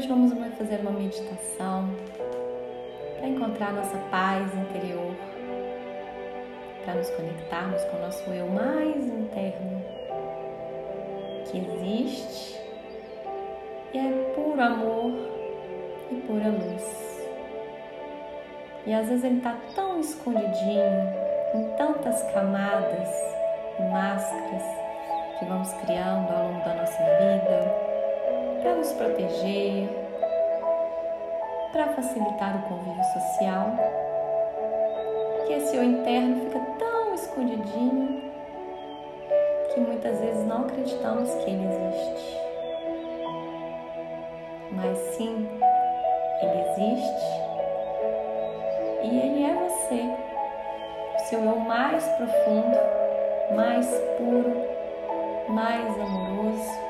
hoje vamos fazer uma meditação para encontrar nossa paz interior, para nos conectarmos com o nosso eu mais interno que existe e é puro amor e pura luz. E às vezes ele está tão escondidinho em tantas camadas e máscaras que vamos criando ao longo da nossa vida para nos proteger, para facilitar o convívio social, que esse eu interno fica tão escondidinho que muitas vezes não acreditamos que ele existe. Mas sim, ele existe. E ele é você, o seu eu mais profundo, mais puro, mais amoroso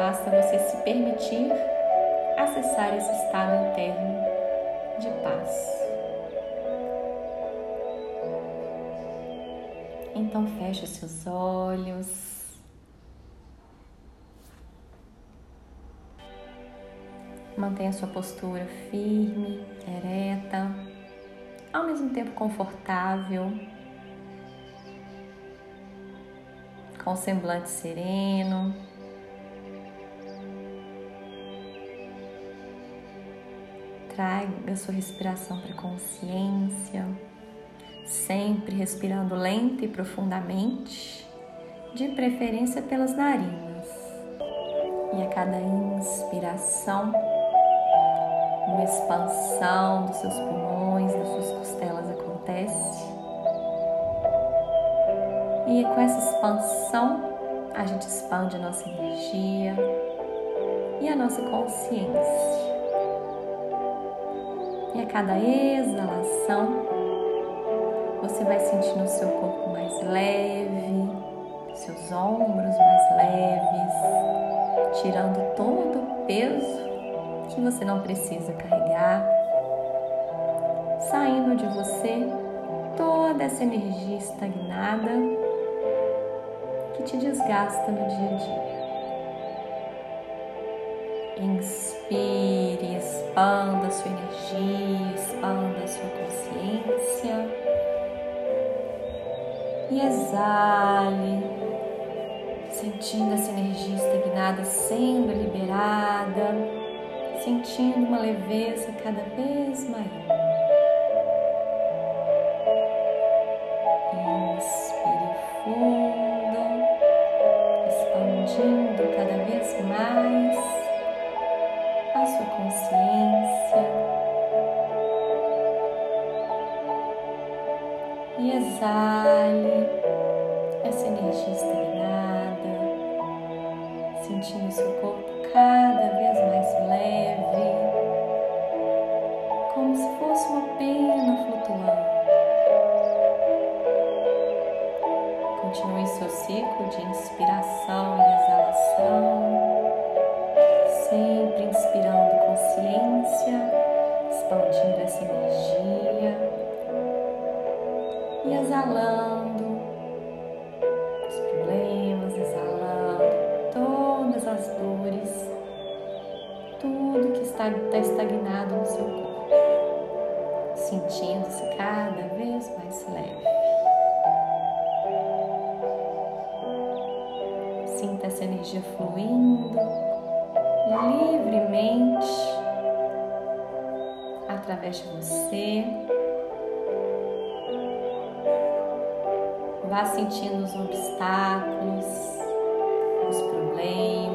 Basta você se permitir acessar esse estado interno de paz. Então feche os seus olhos. Mantenha sua postura firme, ereta, ao mesmo tempo confortável, com semblante sereno. Traga sua respiração para consciência, sempre respirando lento e profundamente, de preferência pelas narinas. E a cada inspiração, uma expansão dos seus pulmões, das suas costelas acontece. E com essa expansão, a gente expande a nossa energia e a nossa consciência. E a cada exalação, você vai sentindo o seu corpo mais leve, seus ombros mais leves, tirando todo o peso que você não precisa carregar, saindo de você toda essa energia estagnada que te desgasta no dia a dia. Inspire, expanda sua energia, expanda sua consciência. E exale, sentindo essa energia estagnada sendo liberada, sentindo uma leveza cada vez maior. Como se uma pena flutuando. Continue seu ciclo de inspiração e exalação, sempre inspirando consciência, expandindo essa energia e exalando os problemas, exalando todas as dores, tudo que está, está estagnado no seu corpo, sentindo-se cada vez mais leve. Sinta essa energia fluindo livremente através de você. Vá sentindo os obstáculos, os problemas,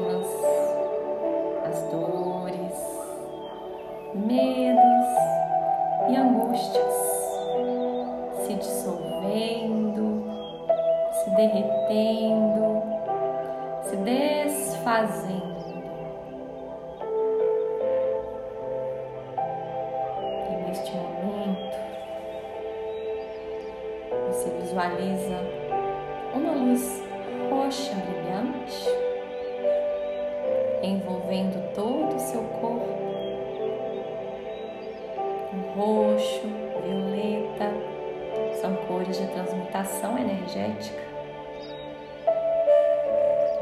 energética.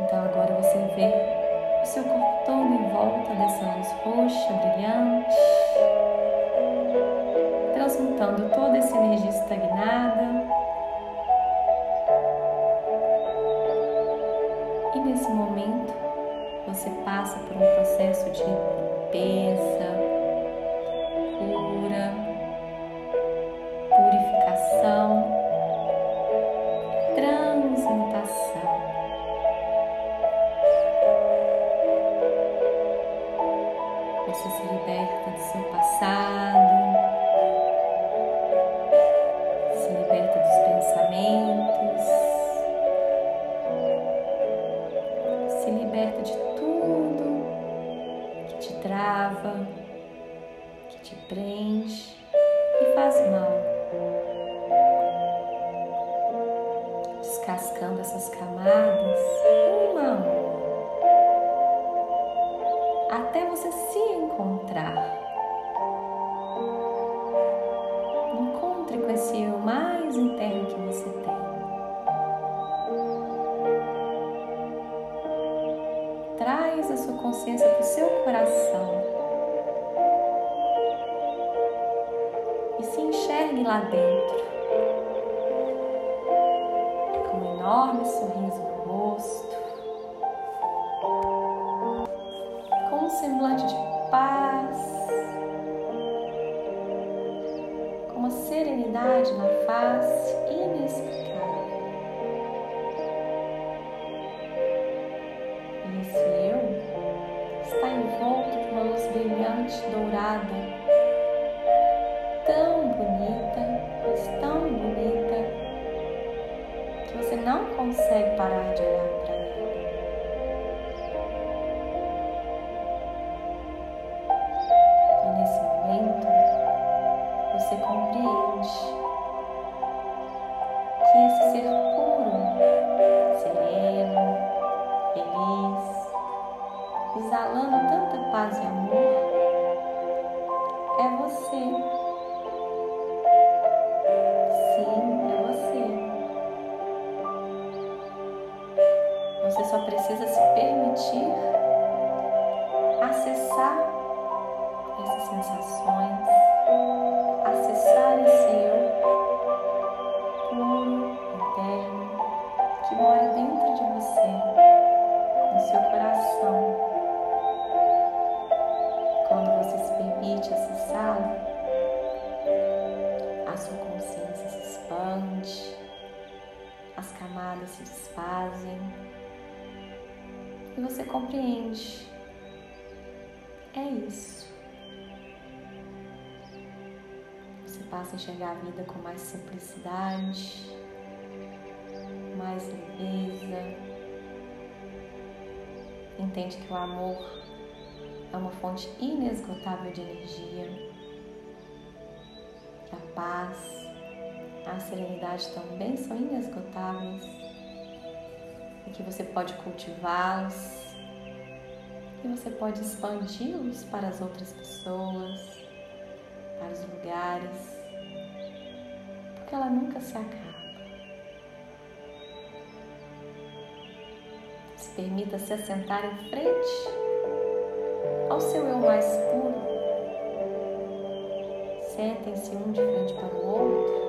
Então agora você vê o seu corpo todo em volta dessa luz roxa, brilhante, transmutando toda essa energia estagnada. E nesse momento você passa por um processo de limpeza, cura essas camadas, uma a uma, até você se encontrar. Encontre com esse eu mais interno que você tem. Traz a sua consciência para o seu coração. E se enxergue lá dentro. um sorriso no rosto, com um semblante de paz, com uma serenidade na face. Inesperada. consegue parar de olhar para ela. E nesse momento, você compreende que esse ser puro, sereno, feliz, exalando tanta paz e amor. precisa se permitir acessar essas sensações, acessar esse eu puro, interno, que mora dentro de você, no seu coração. Quando você se permite acessá-lo, a sua consciência se expande, as camadas se desfazem e você compreende. É isso. Você passa a enxergar a vida com mais simplicidade, mais leveza. Entende que o amor é uma fonte inesgotável de energia, a paz, a serenidade também são inesgotáveis que você pode cultivá-los, que você pode expandi-los para as outras pessoas, para os lugares, porque ela nunca se acaba. Se permita se assentar em frente ao seu eu mais puro. Sentem-se um de frente para o outro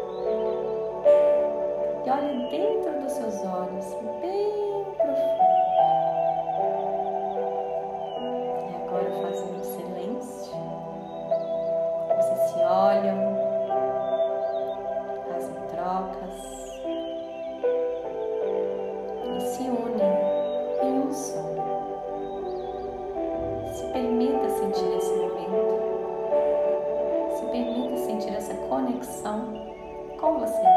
e olhe dentro dos seus olhos, bem profundo. E agora fazendo silêncio, vocês se olham, fazem trocas e se unem em um só. Se permita sentir esse momento. Se permita sentir essa conexão com você.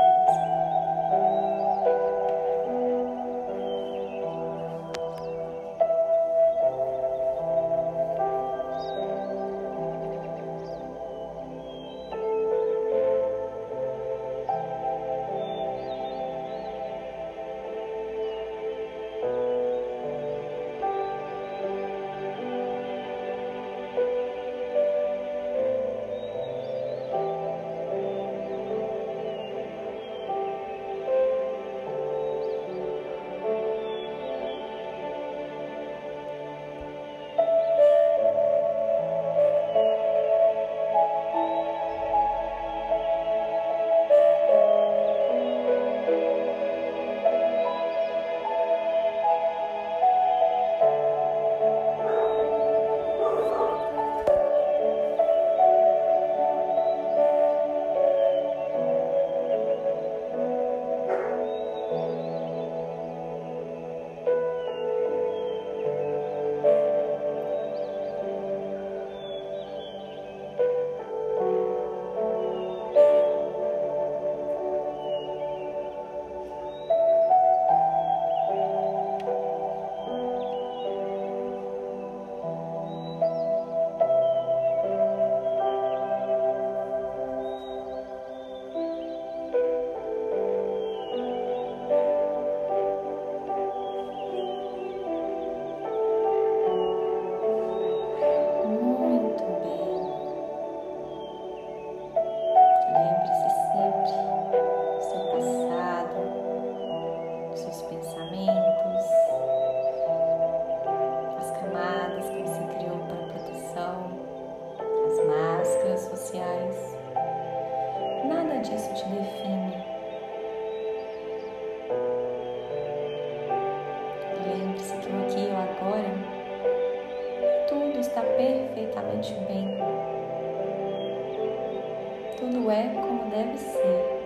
Como deve ser.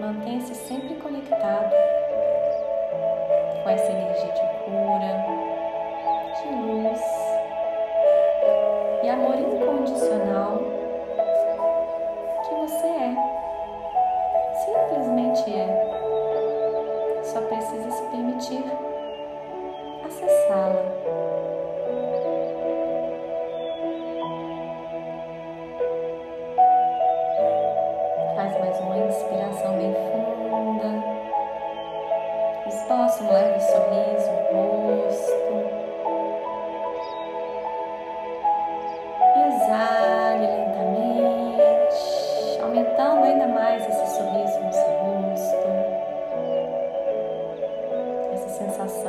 Mantenha-se sempre conectado com essa energia de cura, de luz e amor incondicional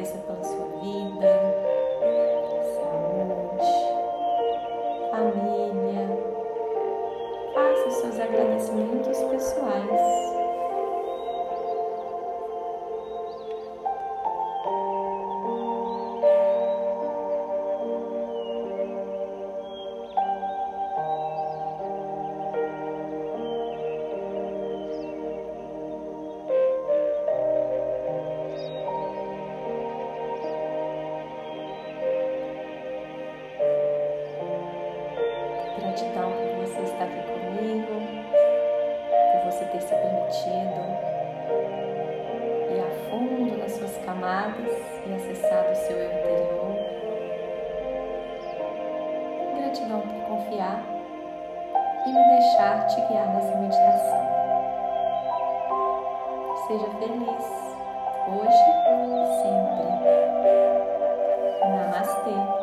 Agradeça pela sua ajudar te nessa meditação. Seja feliz hoje e sempre. Namastê.